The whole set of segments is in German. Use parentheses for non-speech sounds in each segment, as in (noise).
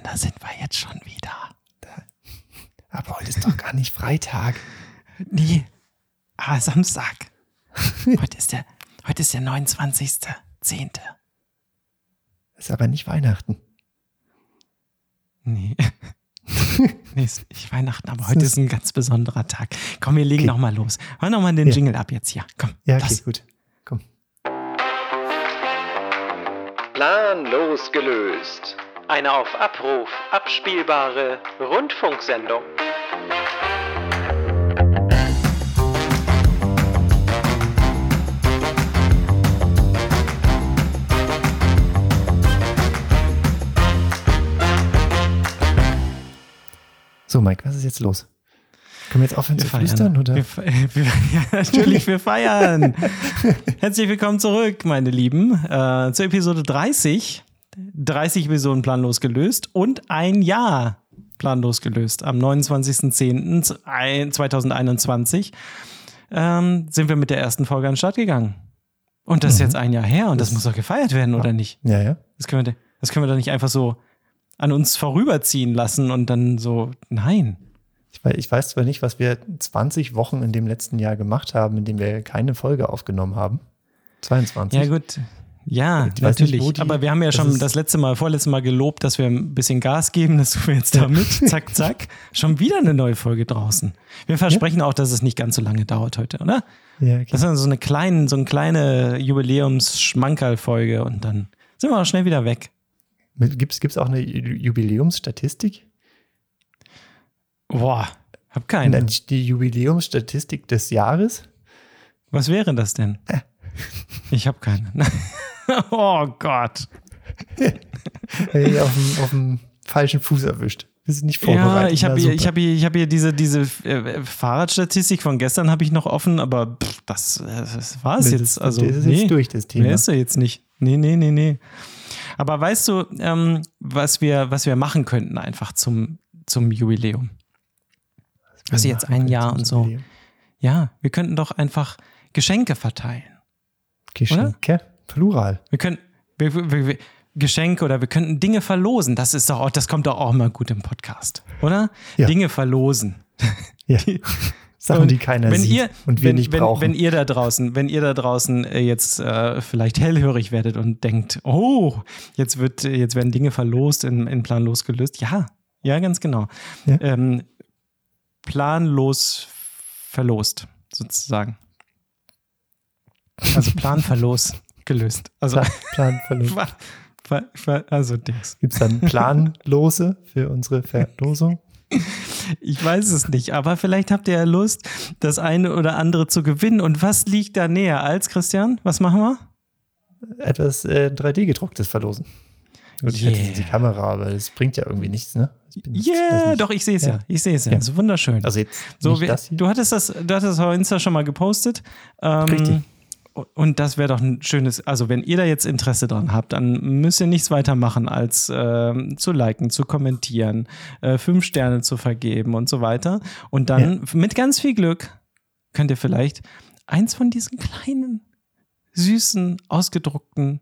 Christian, da sind wir jetzt schon wieder. Aber heute ist doch gar nicht Freitag. (laughs) Nee, ah, Samstag. (laughs) heute, ist der, heute ist der 29.10. Ist aber nicht Weihnachten. Nee. (laughs) nee, ist nicht Weihnachten, aber heute ist ein ganz besonderer Tag. Komm, wir legen Okay. nochmal los. Mach nochmal den Ja. Jingle ab jetzt hier. Komm, Ja, okay, los. gut. Komm. Planlos gelöst. Eine auf Abruf abspielbare Rundfunksendung. So, Mike, was ist jetzt los? Können wir jetzt aufhören Wir zu feiern. flüstern? Oder? Wir, fe- wir, (laughs) ja, natürlich, wir feiern. (laughs) Herzlich willkommen zurück, meine Lieben, äh, zur Episode 30. 30 Episoden planlos gelöst und ein Jahr planlos gelöst. Am 29.10.2021 ähm, sind wir mit der ersten Folge an den Start gegangen. Und das ist jetzt ein Jahr her und das, muss doch gefeiert werden, oder nicht? Ja, ja. Das können, wir, das können wir doch nicht einfach so an uns vorüberziehen lassen und dann so, nein. Ich weiß, ich weiß zwar nicht, was wir 20 Wochen in dem letzten Jahr gemacht haben, in dem wir keine Folge aufgenommen haben. 22. Ja, gut. Ja, Ich nicht, natürlich. die- Aber wir haben ja schon das letzte Mal, vorletzte Mal gelobt, dass wir ein bisschen Gas geben. Das tun wir jetzt damit. zack, zack. Schon wieder eine neue Folge draußen. Wir versprechen auch, dass es nicht ganz so lange dauert heute, oder? ja, okay. Das ist so eine kleine, so eine kleine Jubiläums-Schmankerl-Folge und dann sind wir auch schnell wieder weg. Gibt es auch eine Ju- Jubiläumsstatistik? Boah, hab keine. Die Jubiläumsstatistik des Jahres? Was wäre das denn? Ich habe keine. (laughs) oh Gott. Hey, auf, dem, auf dem falschen Fuß erwischt. Wir sind nicht Ja, vorbereitet. ich habe hier, ich hab hier, ich hab hier diese, diese äh, Fahrradstatistik von gestern habe ich noch offen, aber pff, das, das war es jetzt. Also, das ist nee, jetzt durch, das Mehr Thema. ist er jetzt nicht. Nee, nee, nee, nee. Aber weißt du, ähm, was, wir, was wir machen könnten einfach zum, zum Jubiläum? Also jetzt ein Jahr und so. Ja, wir könnten doch einfach Geschenke verteilen. Geschenke? Plural. Wir können wir, wir, wir, Geschenke oder wir könnten Dinge verlosen. Das ist doch auch, das kommt doch auch mal gut im Podcast, oder? Ja. Dinge verlosen. Ja. (laughs) Sachen, Und die keiner wenn sieht ihr, und wir wenn, nicht wenn, brauchen. Wenn ihr da draußen, wenn ihr da draußen äh, jetzt äh, vielleicht hellhörig werdet und denkt, oh, jetzt wird, jetzt werden Dinge verlost in, in planlos gelöst. Ja, ja, ganz genau. Ja. Ähm, planlos verlost, sozusagen. Also planverlos gelöst. Also, Plan, Planverlust. (laughs) ver, ver, ver, also Dings. Gibt es dann Planlose für unsere Verlosung? Ich weiß es nicht, aber vielleicht habt ihr ja Lust, das eine oder andere zu gewinnen. Und was liegt da näher als, Christian? Was machen wir? Etwas äh, 3D-gedrucktes verlosen. Gut, ich hätte Yeah. jetzt die Kamera, aber das bringt ja irgendwie nichts, ne? Yeah, nicht. doch, ich sehe es ja. Ja. Ich sehe es ja. Ja. Ist wunderschön. Also jetzt so, wir, du hattest das, du hattest das auf Insta schon mal gepostet. Ähm, Richtig. Und das wäre doch ein schönes, also wenn ihr da jetzt Interesse dran habt, dann müsst ihr nichts weiter machen, als ähm, zu liken, zu kommentieren, äh, fünf Sterne zu vergeben und so weiter. Und dann mit ganz viel Glück könnt ihr vielleicht eins von diesen kleinen, süßen, ausgedruckten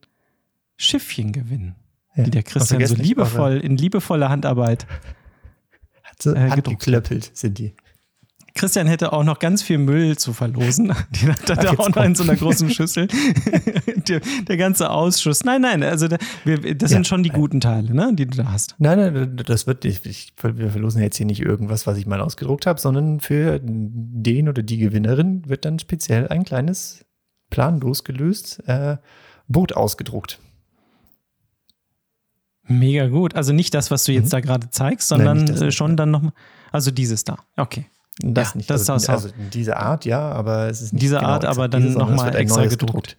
Schiffchen gewinnen, Ja. die der Christian so nicht, liebevoll, in liebevoller Handarbeit so äh, handgeklöppelt sind die. Christian hätte auch noch ganz viel Müll zu verlosen. (laughs) Den hat er auch noch in so einer großen (laughs) Schüssel. (laughs) der, der ganze Ausschuss. Nein, nein, also da, wir, das Ja. sind schon die guten Teile, ne, die du da hast. Nein, nein, das wird nicht. Ich, wir verlosen jetzt hier nicht irgendwas, was ich mal ausgedruckt habe, sondern für den oder die Gewinnerin wird dann speziell ein kleines, planlos gelöst äh, Boot ausgedruckt. Mega gut. Also nicht das, was du jetzt Mhm. da gerade zeigst, Nein, sondern nicht das, äh, schon ja. dann noch. Also dieses da. Okay. Das Ja, nicht. das also, ist also diese Art, ja, aber es ist nicht Diese genau Art, aber dann diese, sondern noch es mal wird ein extra neues gedruckt.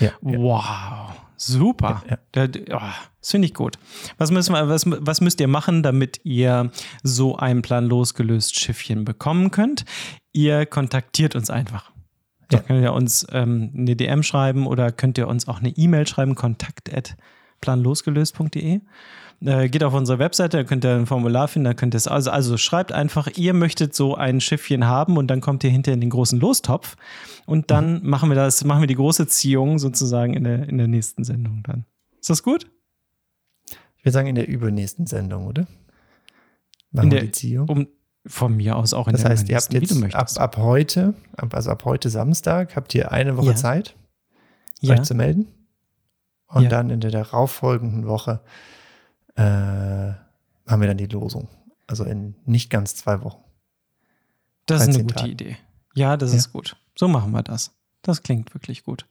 Ja, ja. Wow. Super. Ja, Da- oh, das finde ich gut. Was, müssen wir, was, was müsst ihr machen, damit ihr so ein planlos gelöst Schiffchen bekommen könnt? Ihr kontaktiert uns einfach. Da Ja. könnt ihr uns ähm, eine DM schreiben oder könnt ihr uns auch eine E-Mail schreiben, kontakt at planlosgelöst.de. Äh, geht auf unsere Webseite, da könnt ihr ein Formular finden, da könnt ihr es, also, also schreibt einfach, ihr möchtet so ein Schiffchen haben und dann kommt ihr hinter in den großen Lostopf und dann machen wir das, machen wir die große Ziehung sozusagen in der, in der nächsten Sendung dann. Ist das gut? Ich würde sagen, in der übernächsten Sendung, oder? Machen In wir der- die Ziehung. Um, von mir aus auch in Das der heißt, ihr habt nächsten, wie du jetzt ab, ab heute, ab, also ab heute Samstag, habt ihr eine Woche Ja. Zeit, ja. euch zu melden. Und Ja. dann in der darauffolgenden Woche äh, haben wir dann die Losung. Also in nicht ganz zwei Wochen. Das ist eine 13 gute Tage. Idee. Ja, das Ja. ist gut. So machen wir das. Das klingt wirklich gut.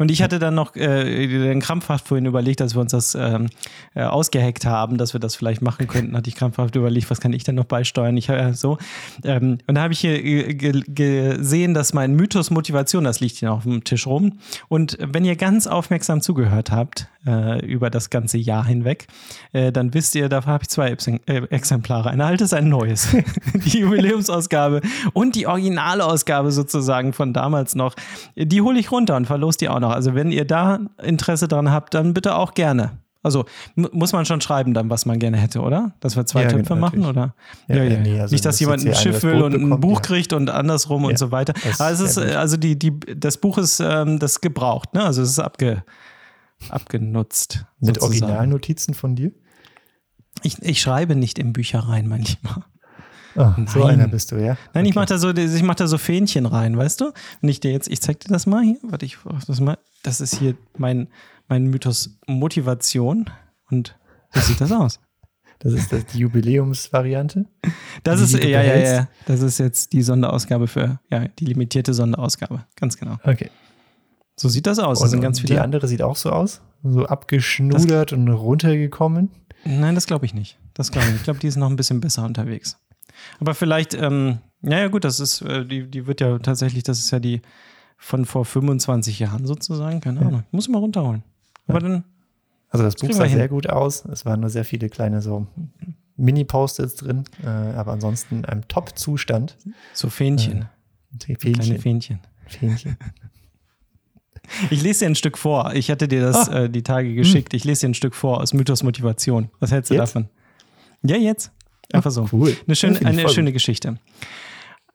Und ich hatte dann noch äh, den krampfhaft vorhin überlegt, als wir uns das ähm, äh, ausgeheckt haben, dass wir das vielleicht machen könnten, hatte ich krampfhaft überlegt, was kann ich denn noch beisteuern? Ich äh, so. Ähm, und da habe ich hier äh, ge gesehen, dass mein Mythos Motivation, das liegt hier auf dem Tisch rum. Und wenn ihr ganz aufmerksam zugehört habt äh, über das ganze Jahr hinweg, äh, dann wisst ihr, dafür habe ich zwei Ex äh, Exemplare. Ein altes, ein neues. (laughs) die Jubiläumsausgabe und die Originalausgabe sozusagen von damals noch. Die hole ich runter und verlos die auch noch. Also wenn ihr da Interesse dran habt, dann bitte auch gerne. Also mu- muss man schon schreiben dann, was man gerne hätte, oder? Dass wir zwei Ja, Töpfe genau, machen, oder? Ja, ja, nee, also Nicht, dass jemand ein Schiff will und Boot ein bekommt, Buch ja. kriegt und andersrum Ja, und so weiter. das ist, gut. also die, die, das Buch ist ähm, das gebraucht, ne? Also es ist abge, abgenutzt. Mit sozusagen. Originalnotizen von dir? Ich, ich schreibe nicht in Bücher rein manchmal. Ah, so einer bist du, ja? Nein, ich Okay. mache da so, ich mach da so Fähnchen rein, weißt du? Wenn ich dir jetzt, ich zeig dir das mal hier. Warte, ich das mal. Das ist hier mein, mein Mythos Motivation. Und so sieht das aus. Das ist das, die Jubiläumsvariante. Das Die, ist, die ja, ja, ja. Das ist jetzt die Sonderausgabe für, ja, die limitierte Sonderausgabe. Ganz genau. Okay. So sieht das aus. Das sind ganz die viele. andere sieht auch so aus. So abgeschnudert und runtergekommen. Nein, das glaube ich nicht. Das glaube ich nicht. Ich glaube, die ist noch ein bisschen besser unterwegs. Aber vielleicht, ähm, ja, ja, gut, das ist, äh, die, die wird ja tatsächlich, das ist ja die von vor 25 Jahren sozusagen. Keine Ahnung. Muss ich mal runterholen. Aber dann, Also das Buch sah sehr gut aus. Es waren nur sehr viele kleine so Mini-Post-its drin, äh, aber ansonsten in einem Top-Zustand. so Fähnchen. Die Kleine Fähnchen. Fähnchen. Fähnchen. (laughs) Ich lese dir ein Stück vor. Ich hatte dir das Ah. äh, die Tage geschickt. Ich lese dir ein Stück vor aus Mythos Motivation. Was hältst du Jetzt? davon? Ja, jetzt. Einfach so. Cool. Eine schöne, eine schöne gut. Geschichte.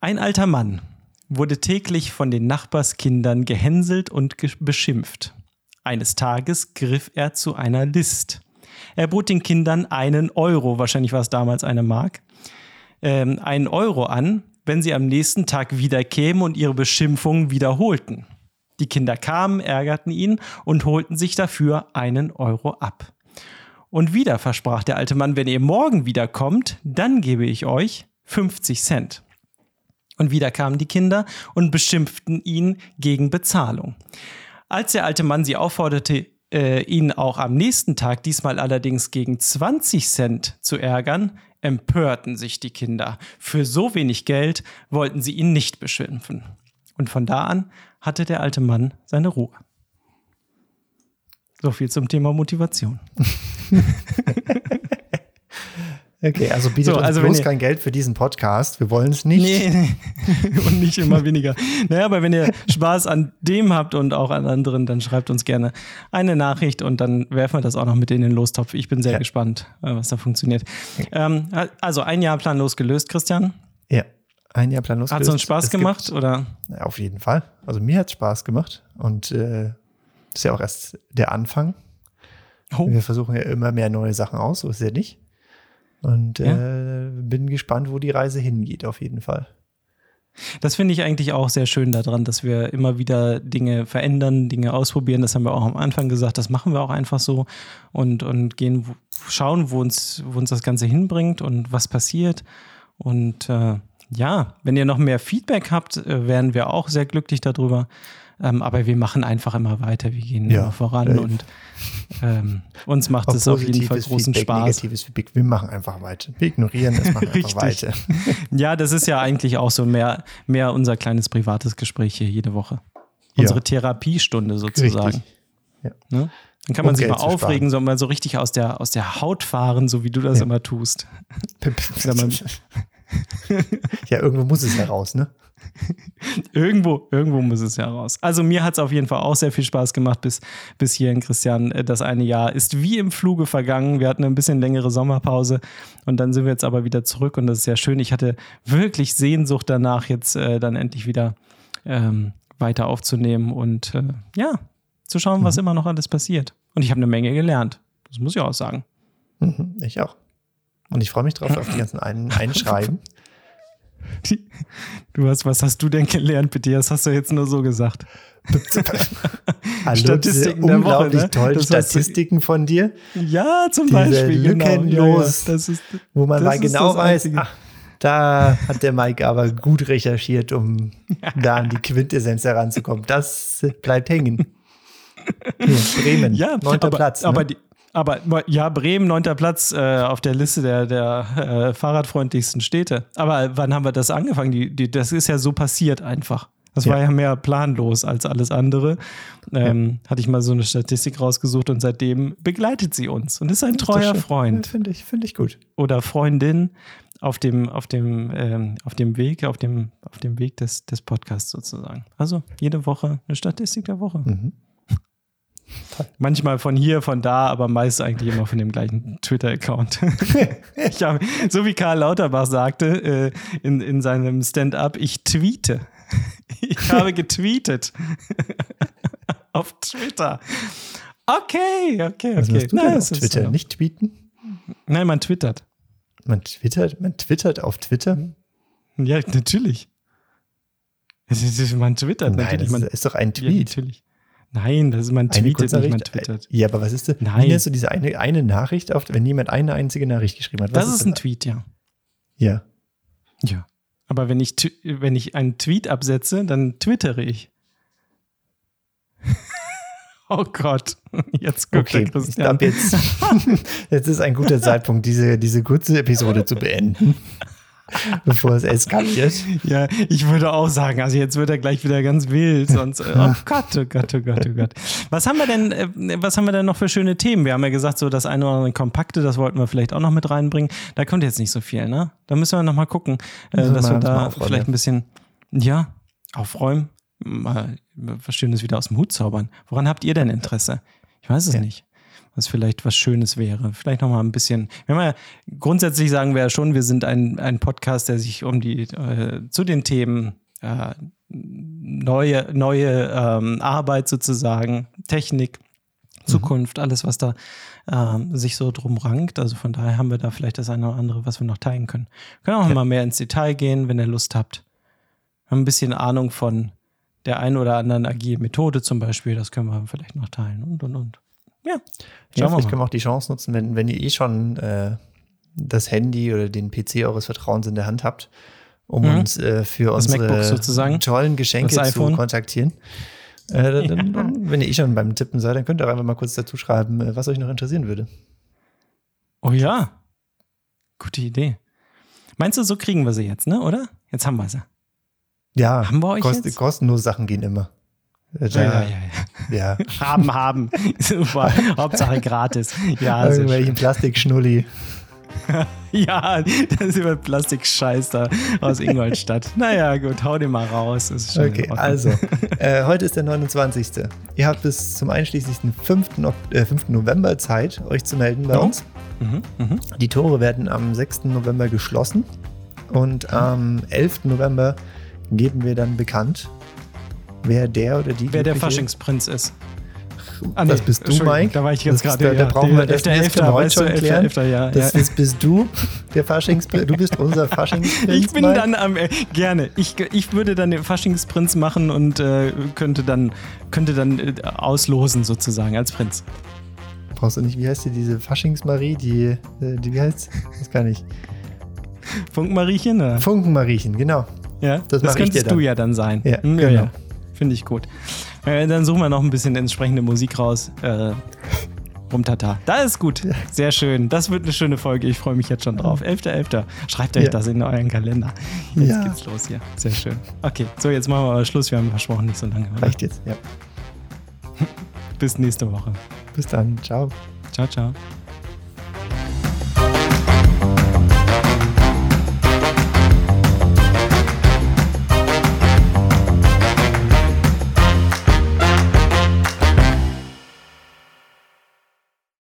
Ein alter Mann wurde täglich von den Nachbarskindern gehänselt und ge beschimpft. Eines Tages griff er zu einer List. Er bot den Kindern einen Euro, wahrscheinlich war es damals eine Mark, ähm, einen Euro an, wenn sie am nächsten Tag wieder kämen und ihre Beschimpfungen wiederholten. Die Kinder kamen, ärgerten ihn und holten sich dafür einen Euro ab. Und wieder versprach der alte Mann, wenn ihr morgen wiederkommt, dann gebe ich euch 50 Cent. Und wieder kamen die Kinder und beschimpften ihn gegen Bezahlung. Als der alte Mann sie aufforderte, äh, ihn auch am nächsten Tag, diesmal allerdings gegen 20 Cent zu ärgern, empörten sich die Kinder. Für so wenig Geld wollten sie ihn nicht beschimpfen. Und von da an hatte der alte Mann seine Ruhe. So viel zum Thema Motivation. Okay, also bietet So, uns also wenn bloß ihr- kein Geld für diesen Podcast. Wir wollen es nicht. Nee, nee. (laughs) und nicht immer weniger. Naja, aber wenn ihr Spaß an dem habt und auch an anderen, dann schreibt uns gerne eine Nachricht und dann werfen wir das auch noch mit in den Lostopf. Ich bin sehr Ja. gespannt, äh, was da funktioniert. Ähm, also ein Jahr planlos gelöst, Christian. Ja, ein Jahr planlos. Hat es uns. Spaß Es gemacht Gibt, oder? Auf jeden Fall. Also mir hat es Spaß gemacht und äh, das ist ja auch erst der Anfang. Oh, Wir versuchen ja immer mehr neue Sachen aus, so ist es ja nicht. Und äh, bin gespannt, wo die Reise hingeht, auf jeden Fall. das finde ich eigentlich auch sehr schön daran, dass wir immer wieder Dinge verändern, Dinge ausprobieren. Das haben wir auch am Anfang gesagt. Das machen wir auch einfach so und, und gehen, schauen, wo uns, wo uns das Ganze hinbringt und was passiert. Und äh, ja, wenn ihr noch mehr Feedback habt, äh, wären wir auch sehr glücklich darüber. Ähm, aber wir machen einfach immer weiter, wir gehen Ja, immer voran safe. und ähm, uns macht es auf jeden Fall großen Feedback, Spaß. Negatives Feedback, wir machen einfach weiter. Wir ignorieren es, machen (laughs) einfach Richtig. weiter. (laughs) Ja, das ist ja eigentlich auch so mehr, mehr unser kleines privates Gespräch hier jede Woche. Unsere Ja. Therapiestunde sozusagen. Ja. Ne? Dann kann man Um sich Geld mal aufregen, so mal so richtig aus der, aus der Haut fahren, so wie du das Ja. immer tust. (laughs) (laughs) ja, irgendwo muss es ja raus, ne? Irgendwo, irgendwo muss es ja raus. Also mir hat es auf jeden Fall auch sehr viel Spaß gemacht bis, bis hierhin, Christian. Äh, Das eine Jahr ist wie im Fluge vergangen. Wir hatten ein bisschen längere Sommerpause und dann sind wir jetzt aber wieder zurück und das ist sehr schön. Ich hatte wirklich Sehnsucht danach, jetzt äh, dann endlich wieder ähm, weiter aufzunehmen und äh, ja, zu schauen, was immer noch alles passiert. Und ich habe eine Menge gelernt. Das muss ich auch sagen. Mhm, ich auch. Und ich freue mich drauf auf die ganzen Ein (laughs) Einschreiben. Du hast, was hast du denn gelernt, bitte? Das hast du jetzt nur so gesagt. (laughs) Hallo, Statistiken diese der Woche, unglaublich ne? tollen Statistiken von dir, Ja, zum Diese Beispiel. lückenlos- Genau. Ja, ist, wo man mal genau weiß, ach, da hat der Mike aber gut recherchiert, um (laughs) da an die Quintessenz heranzukommen. Das bleibt hängen. Bremen, ja, neunter aber, Platz. Ne? Aber, die, aber ja, Bremen, neunter Platz äh, auf der Liste der, der äh, fahrradfreundlichsten Städte. Aber wann haben wir das angefangen? Die, die, das ist ja so passiert einfach. Das Ja. war ja mehr planlos als alles andere. Ähm, Hatte ich mal so eine Statistik rausgesucht und seitdem begleitet sie uns und ist ein Ist treuer schön. Freund Ja, Finde ich, finde ich gut. oder Freundin auf dem, auf dem, ähm, auf dem Weg, auf dem, auf dem Weg des, des Podcasts sozusagen. Also jede Woche eine Statistik der Woche. Mhm. Manchmal von hier, von da, aber meist eigentlich immer von dem gleichen Twitter-Account. (laughs) so wie Karl Lauterbach sagte äh, in, in seinem Stand-up, ich tweete. (laughs) Ich habe getweetet. (laughs) auf Twitter. Okay, okay, Was okay. Na, auf Twitter? so. Nicht tweeten? Nein, man twittert. Man twittert, man twittert auf Twitter? Ja, natürlich. Man twittert Nein, natürlich. das Man, ist, doch ein ja, Tweet. natürlich. Nein, das ist, man Eine tweetet nicht, man twittert. Ja, aber was ist denn? Nein. Wie nennst du diese eine, eine Nachricht, auf, wenn jemand eine einzige Nachricht geschrieben hat? Was Das ist denn ein Tweet, ja. Ja. Ja. Aber wenn ich, wenn ich einen Tweet absetze, dann twittere ich. (laughs) oh Gott. Jetzt guckt Okay, der ich Christian. glaube jetzt, (laughs) jetzt ist ein guter Zeitpunkt, diese, diese kurze Episode zu beenden, (laughs) bevor es eskaliert. Ja, ich würde auch sagen, also jetzt wird er gleich wieder ganz wild. Sonst, äh, oh Gott, oh Gott, oh Gott, oh Gott. Was haben wir denn, äh, was haben wir denn noch für schöne Themen? Wir haben ja gesagt, so das eine oder andere Kompakte, das wollten wir vielleicht auch noch mit reinbringen. Da kommt jetzt nicht so viel, ne? Da müssen wir noch mal gucken, wir dass wir da vielleicht ein bisschen, ja, aufräumen, mal was Schönes wieder aus dem Hut zaubern. Woran habt ihr denn Interesse? Ich weiß es Ja. nicht. Was vielleicht was Schönes wäre. Vielleicht noch mal ein bisschen. Wir haben ja, grundsätzlich sagen wir ja schon, wir sind ein, ein Podcast, der sich um die, äh, zu den Themen äh, neue, neue ähm, Arbeit sozusagen, Technik, Zukunft, alles, was da ähm, sich so drum rankt. Also von daher haben wir da vielleicht das eine oder andere, was wir noch teilen können. Wir können auch mal mehr ins Detail gehen, wenn ihr Lust habt. Wir haben ein bisschen Ahnung von der einen oder anderen agilen Methode zum Beispiel. Das können wir vielleicht noch teilen und und und. Ja, Ja, schauen wir vielleicht mal. können wir auch die Chance nutzen, wenn, wenn ihr eh schon äh, das Handy oder den PC eures Vertrauens in der Hand habt, um Mhm. uns äh, für Das unsere tollen Geschenke Das zu kontaktieren. Äh, dann, dann, (laughs) dann, wenn ihr eh schon beim Tippen seid, dann könnt ihr auch einfach mal kurz dazu schreiben, äh, was euch noch interessieren würde. Oh ja. Gute Idee. Meinst du, so kriegen wir sie jetzt, ne? Oder? Jetzt haben wir sie. Ja, Haben wir euch kost, jetzt? kostenlose Sachen gehen immer. Äh, da, Ja, ja, ja. ja. (laughs) Haben, haben. (laughs) Super. Hauptsache gratis. Ja, Irgendwelchen. Plastikschnulli. (laughs) ja, das ist über Plastikscheiß da aus Ingolstadt. naja, gut, hau den mal raus. Okay, also, äh, heute ist der 29. Ihr habt bis zum einschließlichen 5. Ok- äh, 5. November Zeit, euch zu melden bei Ja. uns. Mhm, mhm. Die Tore werden am 6. November geschlossen und am 11. November geben wir dann bekannt, wer der oder die Wer der Faschingsprinz ist. das bist du, Mike. Da war ich jetzt gerade. da- da brauchen wir- das- Elfter, heute weißt du, schon Elfter, klären. Elfter, ja. Das, ja. das bist du, der Faschingsprinz. Du bist unser (laughs) Faschingsprinz. Ich bin Mike. dann am äh, gerne. Ich, ich würde dann den Faschingsprinz machen und äh, könnte dann könnte dann äh, auslosen sozusagen als Prinz. Brauchst du nicht, wie heißt die, diese Faschingsmarie, die, äh, die wie heißt? Das kann ich. Funkmariechen, oder? Funkenmariechen, genau. Ja, Das das, könntest dir dann. du ja dann sein. Ja, Hm, genau. ja. Finde ich gut. Äh, dann suchen wir noch ein bisschen entsprechende Musik raus. Äh, Rumtata. Da ist gut. Sehr schön. Das wird eine schöne Folge. Ich freue mich jetzt schon drauf. 11.11. Schreibt euch Ja. das in euren Kalender. Jetzt Ja. geht's los hier. Sehr schön. Okay, so jetzt machen wir aber Schluss. Wir haben versprochen, nicht so lange. oder? Reicht jetzt, ja. (laughs) Bis nächste Woche. Bis dann. Ciao. Ciao, ciao.